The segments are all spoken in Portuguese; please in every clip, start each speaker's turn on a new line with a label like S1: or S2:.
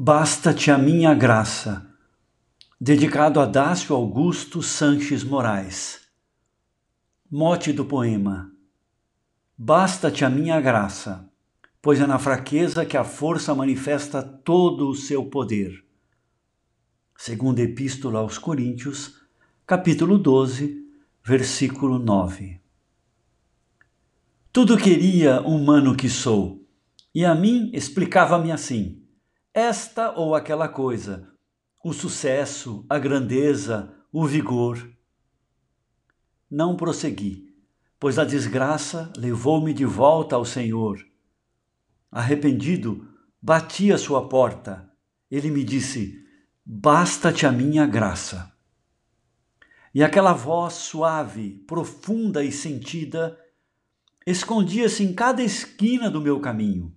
S1: Basta-te a minha graça, dedicado a Dácio Augusto Sanches Moraes. Mote do poema: Basta-te a minha graça, pois é na fraqueza que a força manifesta todo o seu poder. Segunda Epístola aos Coríntios, capítulo 12, versículo 9. Tudo queria humano que sou, e a mim explicava-me assim esta ou aquela coisa, o sucesso, a grandeza, o vigor. Não prossegui, pois a desgraça levou-me de volta ao Senhor. Arrependido, bati a sua porta. Ele me disse: Basta-te a minha graça. E aquela voz suave, profunda e sentida escondia-se em cada esquina do meu caminho,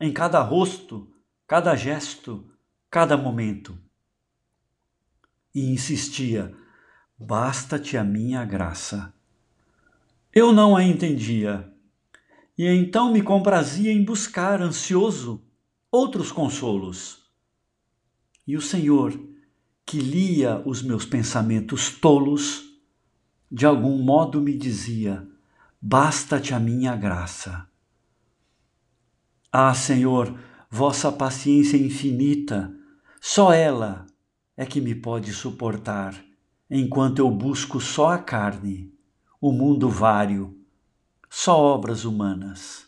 S1: em cada rosto, cada gesto, cada momento. E insistia: basta-te a minha graça. Eu não a entendia, e então me comprazia em buscar, ansioso, outros consolos. E o Senhor, que lia os meus pensamentos tolos, de algum modo me dizia: Basta-te a minha graça. Ah, Senhor, vossa paciência infinita, só ela é que me pode suportar, enquanto eu busco só a carne, o mundo vário, só obras humanas.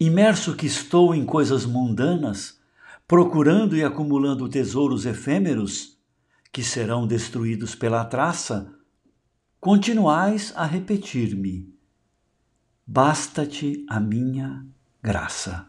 S1: Imerso que estou em coisas mundanas, procurando e acumulando tesouros efêmeros, que serão destruídos pela traça, continuais a repetir-me: Basta-te a minha graça.